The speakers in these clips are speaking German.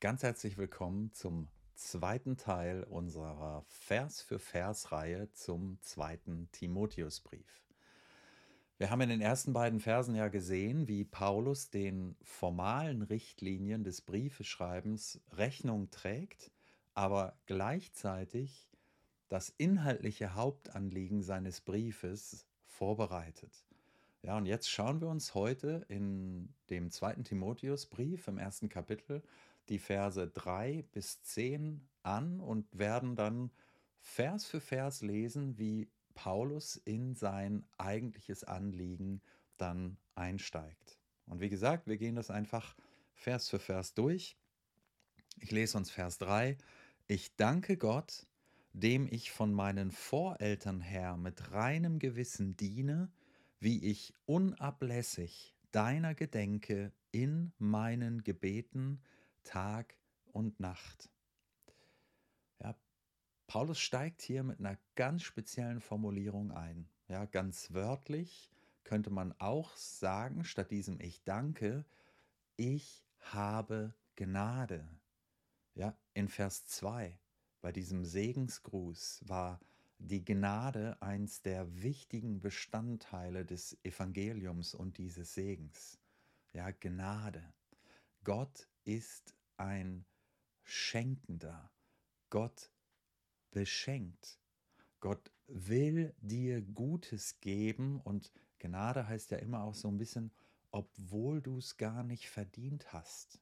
Ganz herzlich willkommen zum zweiten Teil unserer Vers für Vers Reihe zum zweiten Timotheusbrief. Wir haben in den ersten beiden Versen ja gesehen, wie Paulus den formalen Richtlinien des Briefeschreibens Rechnung trägt, aber gleichzeitig das inhaltliche Hauptanliegen seines Briefes vorbereitet. Ja, und jetzt schauen wir uns heute in dem zweiten Timotheusbrief im ersten Kapitel die Verse 3 bis 10 an und werden dann Vers für Vers lesen, wie Paulus in sein eigentliches Anliegen dann einsteigt. Und wie gesagt, wir gehen das einfach Vers für Vers durch. Ich lese uns Vers 3. Ich danke Gott, dem ich von meinen Voreltern her mit reinem Gewissen diene, wie ich unablässig deiner gedenke in meinen Gebeten Tag und Nacht. Ja, Paulus steigt hier mit einer ganz speziellen Formulierung ein. Ja, ganz wörtlich könnte man auch sagen, statt diesem Ich danke, ich habe Gnade. Ja, in Vers 2 bei diesem Segensgruß war die Gnade eins der wichtigen Bestandteile des Evangeliums und dieses Segens. Ja, Gnade. Gott ist ein Schenkender. Gott beschenkt. Gott will dir Gutes geben und Gnade heißt ja immer auch so ein bisschen, obwohl du es gar nicht verdient hast.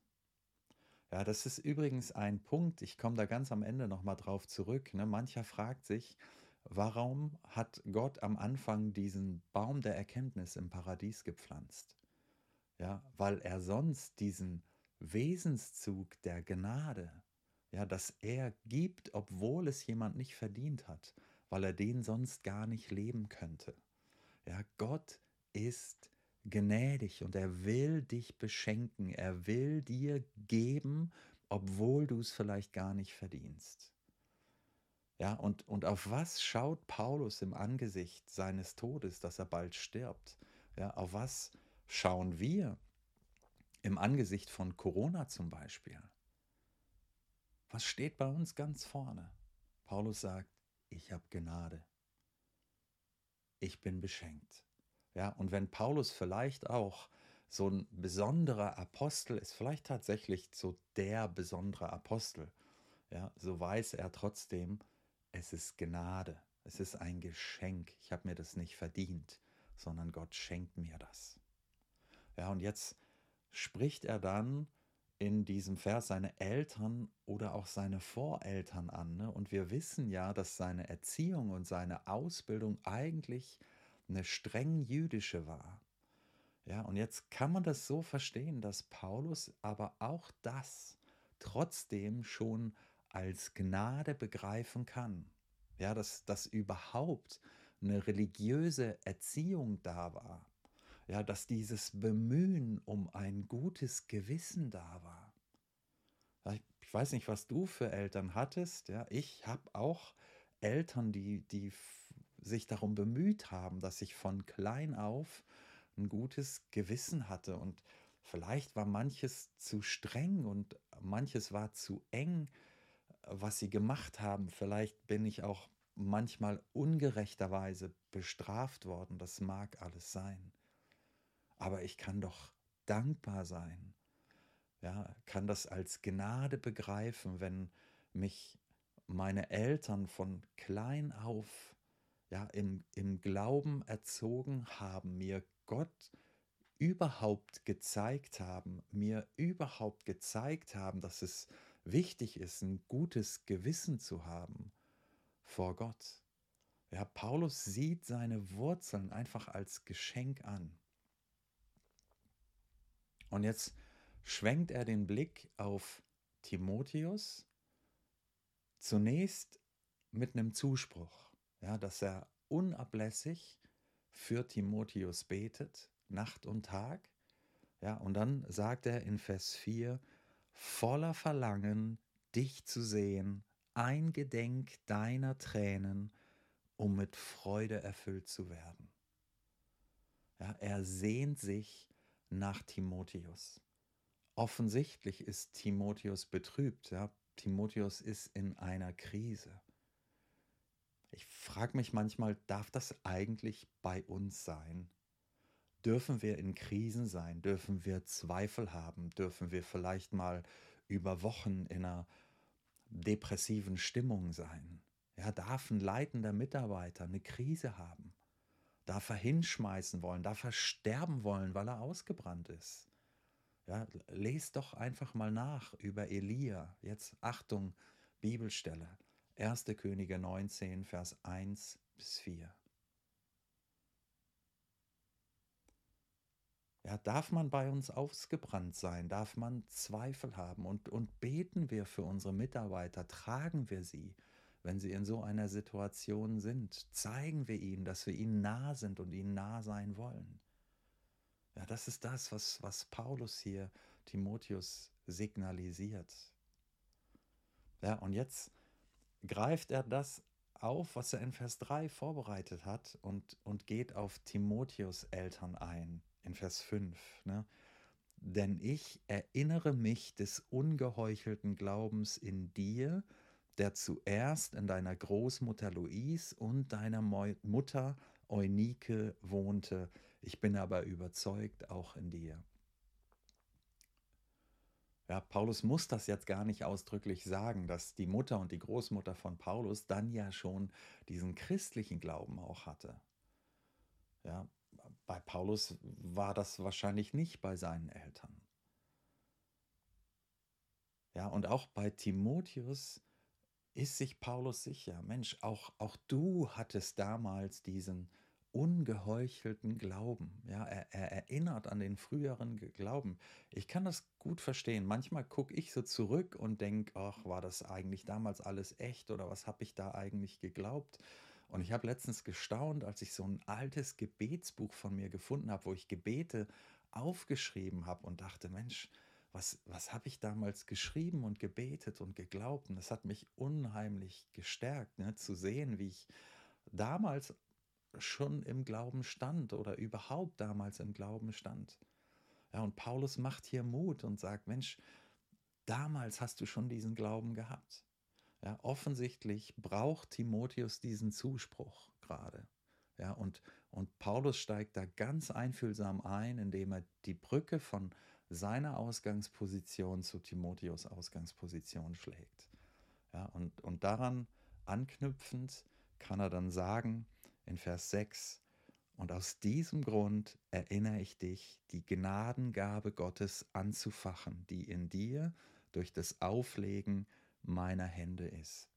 Ja, das ist übrigens ein Punkt, ich komme da ganz am Ende nochmal drauf zurück. Ne? Mancher fragt sich, warum hat Gott am Anfang diesen Baum der Erkenntnis im Paradies gepflanzt? Ja, weil er sonst diesen Wesenszug der Gnade, ja, dass er gibt, obwohl es jemand nicht verdient hat, weil er den sonst gar nicht leben könnte. Ja, Gott ist gnädig und er will dich beschenken, er will dir geben, obwohl du es vielleicht gar nicht verdienst. Ja, und, und auf was schaut Paulus im Angesicht seines Todes, dass er bald stirbt? Ja, auf was schauen wir im Angesicht von Corona zum Beispiel? Was steht bei uns ganz vorne? Paulus sagt, ich habe Gnade. Ich bin beschenkt. Ja, und wenn Paulus vielleicht auch so ein besonderer Apostel ist, vielleicht tatsächlich so der besondere Apostel, ja, so weiß er trotzdem, es ist Gnade, es ist ein Geschenk. Ich habe mir das nicht verdient, sondern Gott schenkt mir das. Ja, und jetzt spricht er dann in diesem Vers seine Eltern oder auch seine Voreltern an. Ne? Und wir wissen ja, dass seine Erziehung und seine Ausbildung eigentlich eine streng jüdische war. Ja, und jetzt kann man das so verstehen, dass Paulus aber auch das trotzdem schon als Gnade begreifen kann. Ja, dass, dass überhaupt eine religiöse Erziehung da war. Ja, dass dieses Bemühen um ein gutes Gewissen da war. Ja, ich weiß nicht, was du für Eltern hattest. Ja, ich habe auch Eltern, die, die sich darum bemüht haben, dass ich von klein auf ein gutes Gewissen hatte. Und vielleicht war manches zu streng und manches war zu eng, was sie gemacht haben. Vielleicht bin ich auch manchmal ungerechterweise bestraft worden. Das mag alles sein. Aber ich kann doch dankbar sein. Ja, kann das als Gnade begreifen, wenn mich meine Eltern von klein auf ja, im, im Glauben erzogen haben, mir Gott überhaupt gezeigt haben, mir überhaupt gezeigt haben, dass es wichtig ist, ein gutes Gewissen zu haben vor Gott. Ja, Paulus sieht seine Wurzeln einfach als Geschenk an. Und jetzt schwenkt er den Blick auf Timotheus, zunächst mit einem Zuspruch, ja, dass er unablässig für Timotheus betet, Nacht und Tag. Ja, und dann sagt er in Vers 4, voller Verlangen, dich zu sehen, eingedenk deiner Tränen, um mit Freude erfüllt zu werden. Ja, er sehnt sich nach Timotheus. offensichtlich ist Timotheus betrübt. Ja? Timotheus ist in einer Krise. Ich frage mich manchmal, darf das eigentlich bei uns sein? Dürfen wir in Krisen sein? Dürfen wir Zweifel haben? Dürfen wir vielleicht mal über Wochen in einer depressiven Stimmung sein? Ja, darf ein leitender Mitarbeiter eine Krise haben? Darf er hinschmeißen wollen? Darf er sterben wollen, weil er ausgebrannt ist? Ja, lest doch einfach mal nach über Elia. Jetzt Achtung, Bibelstelle. 1. Könige 19, Vers 1 bis 4. Ja, darf man bei uns ausgebrannt sein? Darf man Zweifel haben? Und, und beten wir für unsere Mitarbeiter? Tragen wir sie, wenn sie in so einer Situation sind? Zeigen wir ihnen, dass wir ihnen nah sind und ihnen nah sein wollen? Ja, das ist das, was, was Paulus hier Timotheus signalisiert. Ja, und jetzt greift er das auf, was er in Vers 3 vorbereitet hat und, und geht auf Timotheus Eltern ein in Vers 5. Ne? Denn ich erinnere mich des ungeheuchelten Glaubens in dir, der zuerst in deiner Großmutter Louise und deiner Mutter Eunike wohnte. Ich bin aber überzeugt auch in dir. Ja, Paulus muss das jetzt gar nicht ausdrücklich sagen, dass die Mutter und die Großmutter von Paulus dann ja schon diesen christlichen Glauben auch hatte. Ja, bei Paulus war das wahrscheinlich nicht bei seinen Eltern. Ja, und auch bei Timotheus ist sich Paulus sicher, Mensch, auch, auch du hattest damals diesen ungeheuchelten Glauben. Ja, er, er, erinnert an den früheren Glauben. Ich kann das gut verstehen. Manchmal gucke ich so zurück und denke, ach, war das eigentlich damals alles echt oder was habe ich da eigentlich geglaubt? Und ich habe letztens gestaunt, als ich so ein altes Gebetsbuch von mir gefunden habe, wo ich Gebete aufgeschrieben habe und dachte, Mensch, was, was habe ich damals geschrieben und gebetet und geglaubt? Und das hat mich unheimlich gestärkt, ne, zu sehen, wie ich damals schon im Glauben stand oder überhaupt damals im Glauben stand. Ja, und Paulus macht hier Mut und sagt, Mensch, damals hast du schon diesen Glauben gehabt. Ja, offensichtlich braucht Timotheus diesen Zuspruch gerade. Ja, und, und Paulus steigt da ganz einfühlsam ein, indem er die Brücke von seiner Ausgangsposition zu Timotheus Ausgangsposition schlägt. Ja, und, und daran anknüpfend kann er dann sagen in Vers 6, und aus diesem Grund erinnere ich dich, die Gnadengabe Gottes anzufachen, die in dir durch das Auflegen meiner Hände ist.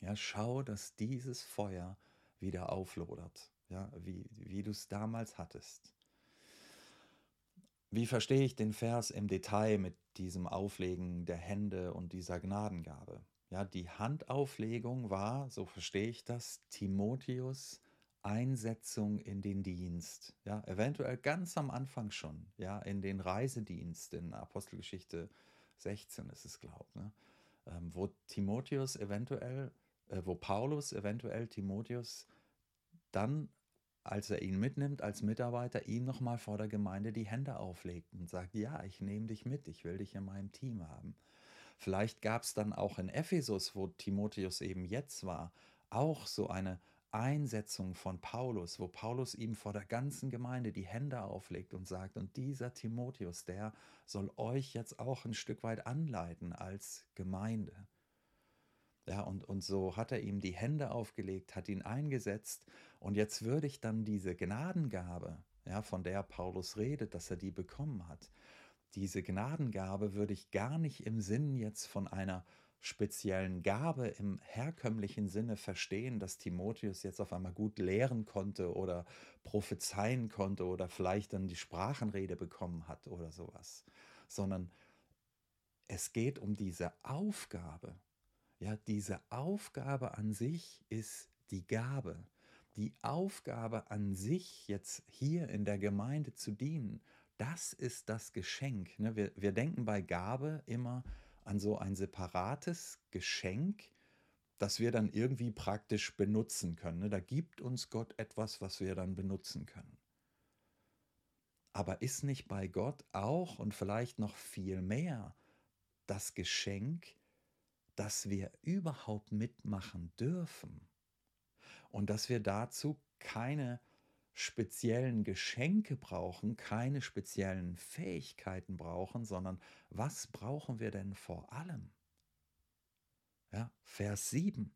Ja, schau, dass dieses Feuer wieder auflodert, ja, wie, wie du es damals hattest. Wie verstehe ich den Vers im Detail mit diesem Auflegen der Hände und dieser Gnadengabe? Ja, die Handauflegung war, so verstehe ich das, Timotheus Einsetzung in den Dienst. Ja, eventuell ganz am Anfang schon, ja, in den Reisedienst in Apostelgeschichte 16 ist es, glaube ich. Ne? ähm, wo Timotheus eventuell, äh, wo Paulus eventuell Timotheus dann, als er ihn mitnimmt als Mitarbeiter, ihm nochmal vor der Gemeinde die Hände auflegt und sagt, ja, ich nehme dich mit, ich will dich in meinem Team haben. Vielleicht gab es dann auch in Ephesus, wo Timotheus eben jetzt war, auch so eine Einsetzung von Paulus, wo Paulus ihm vor der ganzen Gemeinde die Hände auflegt und sagt, und dieser Timotheus, der soll euch jetzt auch ein Stück weit anleiten als Gemeinde. Ja, und, und so hat er ihm die Hände aufgelegt, hat ihn eingesetzt und jetzt würde ich dann diese Gnadengabe, ja, von der Paulus redet, dass er die bekommen hat, diese Gnadengabe würde ich gar nicht im Sinn jetzt von einer speziellen Gabe im herkömmlichen Sinne verstehen, dass Timotheus jetzt auf einmal gut lehren konnte oder prophezeien konnte oder vielleicht dann die Sprachenrede bekommen hat oder sowas, sondern es geht um diese Aufgabe. Ja, diese Aufgabe an sich ist die Gabe. Die Aufgabe an sich, jetzt hier in der Gemeinde zu dienen, das ist das Geschenk. Ne? Wir, wir denken bei Gabe immer, an so ein separates Geschenk, das wir dann irgendwie praktisch benutzen können. Ne? Da gibt uns Gott etwas, was wir dann benutzen können. Aber ist nicht bei Gott auch und vielleicht noch viel mehr das Geschenk, dass wir überhaupt mitmachen dürfen und dass wir dazu keine speziellen Geschenke brauchen, keine speziellen Fähigkeiten brauchen, sondern was brauchen wir denn vor allem? Ja, Vers 7.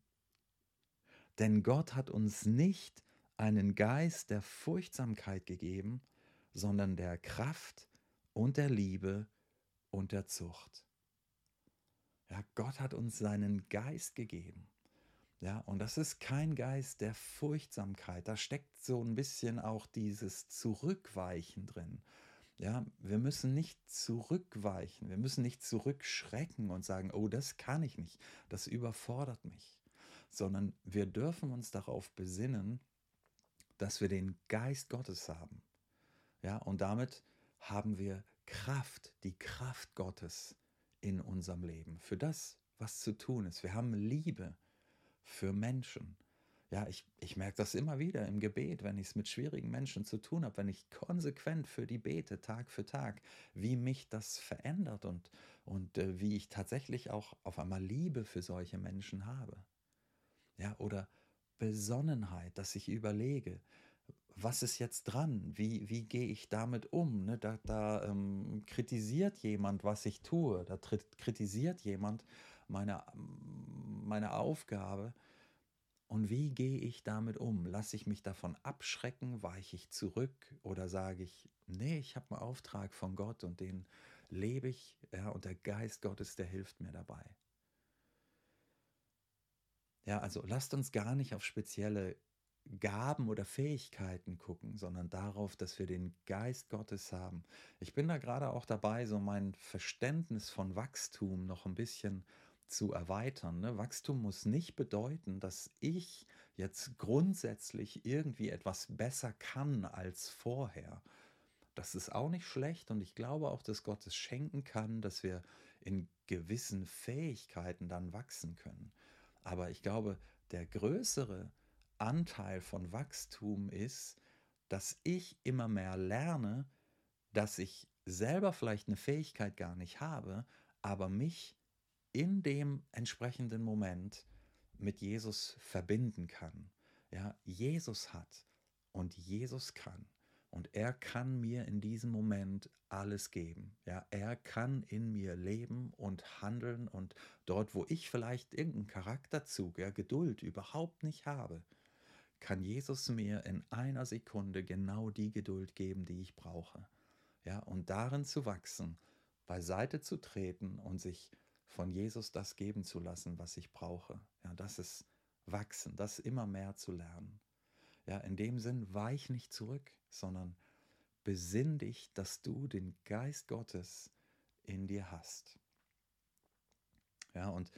Denn Gott hat uns nicht einen Geist der Furchtsamkeit gegeben, sondern der Kraft und der Liebe und der Zucht. Ja, Gott hat uns seinen Geist gegeben. Ja, und das ist kein Geist der Furchtsamkeit. Da steckt so ein bisschen auch dieses Zurückweichen drin. Ja, wir müssen nicht zurückweichen, wir müssen nicht zurückschrecken und sagen, oh, das kann ich nicht, das überfordert mich, sondern wir dürfen uns darauf besinnen, dass wir den Geist Gottes haben. Ja, und damit haben wir Kraft, die Kraft Gottes in unserem Leben, für das, was zu tun ist. Wir haben Liebe für Menschen. Ja, ich, ich merke das immer wieder im Gebet, wenn ich es mit schwierigen Menschen zu tun habe, wenn ich konsequent für die bete, Tag für Tag, wie mich das verändert und, und äh, wie ich tatsächlich auch auf einmal Liebe für solche Menschen habe. Ja, oder Besonnenheit, dass ich überlege, was ist jetzt dran? Wie, wie gehe ich damit um? Ne? Da, da ähm, kritisiert jemand, was ich tue. Da kritisiert jemand meine, meine Aufgabe. Und wie gehe ich damit um? Lasse ich mich davon abschrecken? Weiche ich zurück? Oder sage ich, nee, ich habe einen Auftrag von Gott und den lebe ich, ja, und der Geist Gottes, der hilft mir dabei. Ja, also lasst uns gar nicht auf spezielle Gaben oder Fähigkeiten gucken, sondern darauf, dass wir den Geist Gottes haben. Ich bin da gerade auch dabei, so mein Verständnis von Wachstum noch ein bisschen zu erweitern. Ne? Wachstum muss nicht bedeuten, dass ich jetzt grundsätzlich irgendwie etwas besser kann als vorher. Das ist auch nicht schlecht und ich glaube auch, dass Gott es schenken kann, dass wir in gewissen Fähigkeiten dann wachsen können. Aber ich glaube, der größere Anteil von Wachstum ist, dass ich immer mehr lerne, dass ich selber vielleicht eine Fähigkeit gar nicht habe, aber mich in dem entsprechenden Moment mit Jesus verbinden kann. Ja, Jesus hat und Jesus kann. Und er kann mir in diesem Moment alles geben. Ja, er kann in mir leben und handeln und dort, wo ich vielleicht irgendeinen Charakterzug, ja, Geduld überhaupt nicht habe, kann Jesus mir in einer Sekunde genau die Geduld geben, die ich brauche. Ja, und darin zu wachsen, beiseite zu treten und sich von Jesus das geben zu lassen, was ich brauche. Ja, das ist wachsen, das immer mehr zu lernen. Ja, in dem Sinn weich nicht zurück, sondern besinn dich, dass du den Geist Gottes in dir hast. Ja, und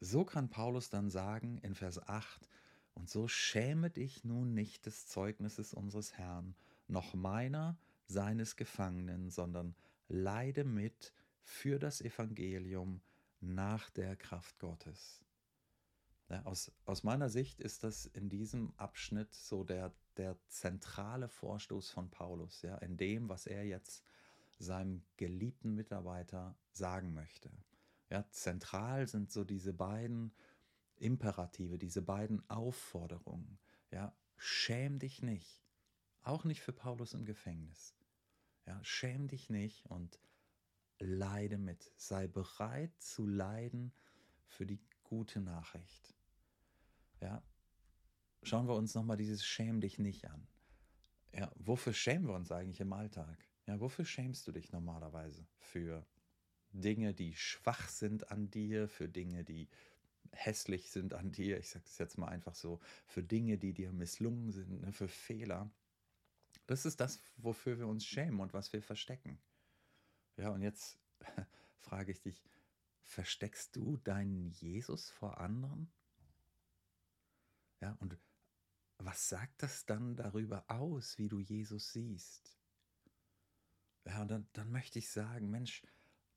so kann Paulus dann sagen in Vers 8, und so schäme dich nun nicht des Zeugnisses unseres Herrn, noch meiner, seines Gefangenen, sondern leide mit für das Evangelium nach der Kraft Gottes. Ja, aus, aus meiner Sicht ist das in diesem Abschnitt so der, der zentrale Vorstoß von Paulus, ja, in dem, was er jetzt seinem geliebten Mitarbeiter sagen möchte. Ja, zentral sind so diese beiden Imperative, diese beiden Aufforderungen. Ja, schäm dich nicht. Auch nicht für Paulus im Gefängnis. Ja, schäm dich nicht und leide mit. Sei bereit zu leiden für die gute Nachricht. Ja, schauen wir uns nochmal dieses Schäm dich nicht an. Ja, wofür schämen wir uns eigentlich im Alltag? Ja, wofür schämst du dich normalerweise? Für Dinge, die schwach sind an dir, für Dinge, die hässlich sind an dir, ich sage es jetzt mal einfach so, für Dinge, die dir misslungen sind, ne, für Fehler. Das ist das, wofür wir uns schämen und was wir verstecken. Ja, und jetzt frage ich dich, versteckst du deinen Jesus vor anderen? Ja, und was sagt das dann darüber aus, wie du Jesus siehst? Ja, und dann, dann möchte ich sagen, Mensch,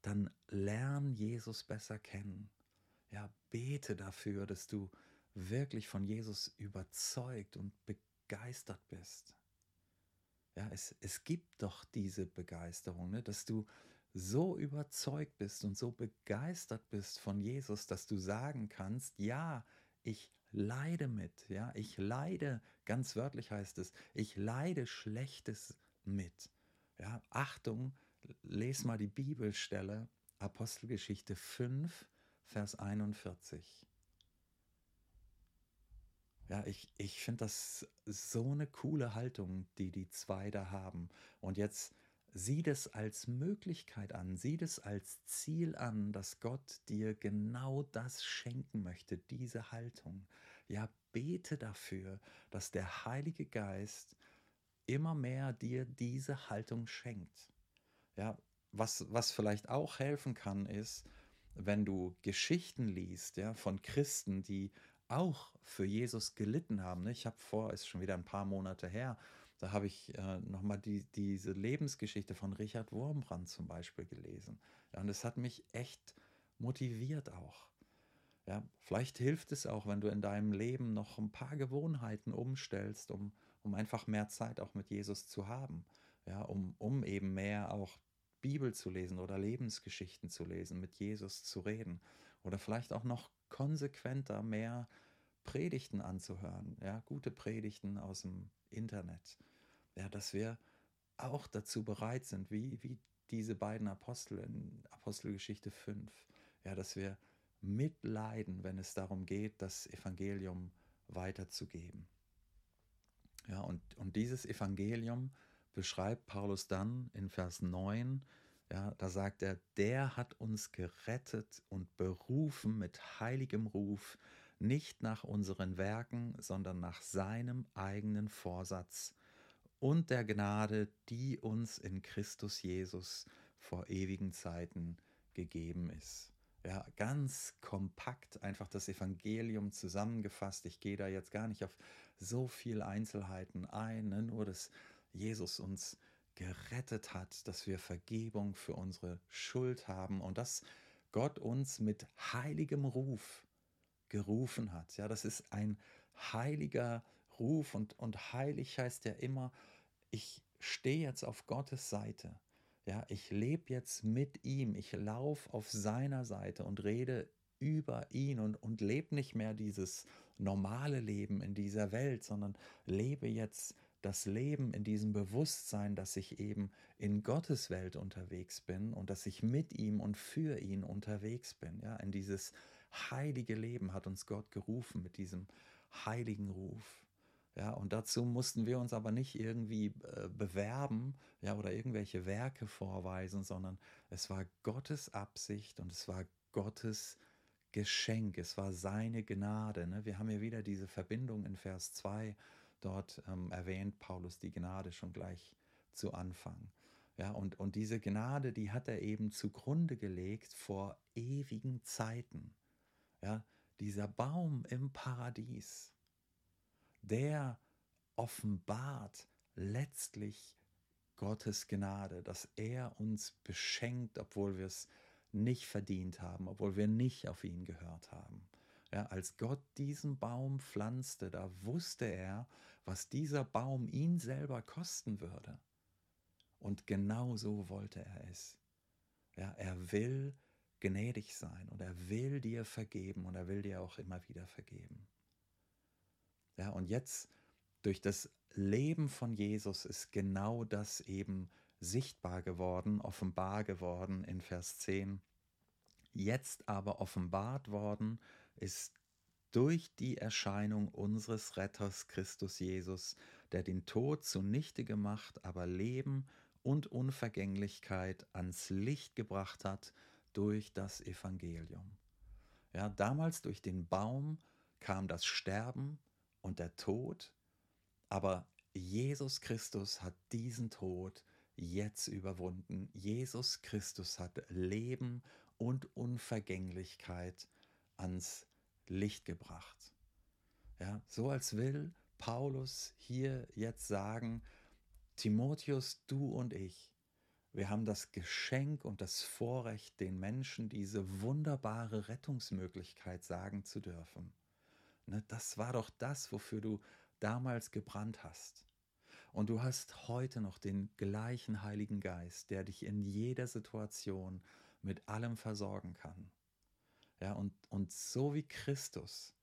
dann lern Jesus besser kennen ja, bete dafür, dass du wirklich von Jesus überzeugt und begeistert bist. Ja, es, es gibt doch diese Begeisterung, ne, dass du so überzeugt bist und so begeistert bist von Jesus, dass du sagen kannst, ja, ich leide mit, ja, ich leide, ganz wörtlich heißt es, ich leide Schlechtes mit. Ja, Achtung, les mal die Bibelstelle, Apostelgeschichte 5, Vers 41. Ja, ich, ich finde das so eine coole Haltung, die die zwei da haben. Und jetzt sieh das als Möglichkeit an, sieh das als Ziel an, dass Gott dir genau das schenken möchte, diese Haltung. Ja, bete dafür, dass der Heilige Geist immer mehr dir diese Haltung schenkt. Ja, was, was vielleicht auch helfen kann, ist, wenn du Geschichten liest, ja, von Christen, die auch für Jesus gelitten haben. Ne? Ich habe vor, ist schon wieder ein paar Monate her, da habe ich äh, nochmal die, diese Lebensgeschichte von Richard Wurmbrand zum Beispiel gelesen. Ja, und es hat mich echt motiviert auch. Ja, vielleicht hilft es auch, wenn du in deinem Leben noch ein paar Gewohnheiten umstellst, um, um einfach mehr Zeit auch mit Jesus zu haben. Ja, um, um eben mehr auch Bibel zu lesen oder Lebensgeschichten zu lesen, mit Jesus zu reden. Oder vielleicht auch noch konsequenter mehr Predigten anzuhören, ja, gute Predigten aus dem Internet. Ja, dass wir auch dazu bereit sind, wie, wie diese beiden Apostel in Apostelgeschichte 5, ja, dass wir mitleiden, wenn es darum geht, das Evangelium weiterzugeben. Ja, und, und dieses Evangelium beschreibt Paulus dann in Vers 9, ja, da sagt er, der hat uns gerettet und berufen mit heiligem Ruf, nicht nach unseren Werken, sondern nach seinem eigenen Vorsatz und der Gnade, die uns in Christus Jesus vor ewigen Zeiten gegeben ist. Ja, ganz kompakt einfach das Evangelium zusammengefasst. Ich gehe da jetzt gar nicht auf so viele Einzelheiten ein, ne? nur dass Jesus uns gerettet hat, dass wir Vergebung für unsere Schuld haben und dass Gott uns mit heiligem Ruf gerufen hat. Ja, das ist ein heiliger Ruf und, und heilig heißt ja immer, ich stehe jetzt auf Gottes Seite. Ja, ich lebe jetzt mit ihm, ich laufe auf seiner Seite und rede über ihn und, und lebe nicht mehr dieses normale Leben in dieser Welt, sondern lebe jetzt das Leben in diesem Bewusstsein, dass ich eben in Gottes Welt unterwegs bin und dass ich mit ihm und für ihn unterwegs bin. Ja, in dieses heilige Leben hat uns Gott gerufen mit diesem heiligen Ruf. Ja, und dazu mussten wir uns aber nicht irgendwie äh, bewerben, ja, oder irgendwelche Werke vorweisen, sondern es war Gottes Absicht und es war Gottes Geschenk, es war seine Gnade. Ne? Wir haben ja wieder diese Verbindung in Vers 2 Dort ähm, erwähnt Paulus die Gnade schon gleich zu Anfang. Ja, und, und diese Gnade, die hat er eben zugrunde gelegt vor ewigen Zeiten. Ja, dieser Baum im Paradies, der offenbart letztlich Gottes Gnade, dass er uns beschenkt, obwohl wir es nicht verdient haben, obwohl wir nicht auf ihn gehört haben. Ja, als Gott diesen Baum pflanzte, da wusste er, was dieser Baum ihn selber kosten würde. Und genau so wollte er es. Ja, er will gnädig sein und er will dir vergeben und er will dir auch immer wieder vergeben. Ja, und jetzt durch das Leben von Jesus ist genau das eben sichtbar geworden, offenbar geworden in Vers 10. Jetzt aber offenbart worden ist durch die Erscheinung unseres Retters Christus Jesus, der den Tod zunichte gemacht, aber Leben und Unvergänglichkeit ans Licht gebracht hat durch das Evangelium. Ja, damals durch den Baum kam das Sterben und der Tod, aber Jesus Christus hat diesen Tod jetzt überwunden. Jesus Christus hat Leben und Unvergänglichkeit ans Licht gebracht. Ja, so als will Paulus hier jetzt sagen, Timotheus, du und ich, wir haben das Geschenk und das Vorrecht, den Menschen diese wunderbare Rettungsmöglichkeit sagen zu dürfen. Ne, das war doch das, wofür du damals gebrannt hast. Und du hast heute noch den gleichen Heiligen Geist, der dich in jeder Situation mit allem versorgen kann. Ja, und, und so wie Christus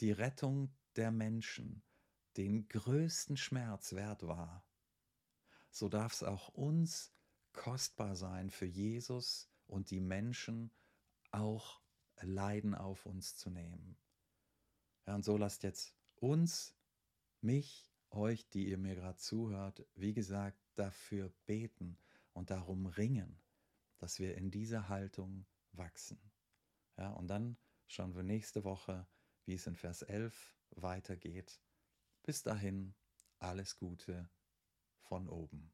die Rettung der Menschen den größten Schmerz wert war, so darf es auch uns kostbar sein, für Jesus und die Menschen auch Leiden auf uns zu nehmen. Ja, und so lasst jetzt uns, mich, euch, die ihr mir gerade zuhört, wie gesagt, dafür beten und darum ringen, dass wir in dieser Haltung wachsen. Ja, und dann schauen wir nächste Woche, wie es in Vers 11 weitergeht. Bis dahin, alles Gute von oben.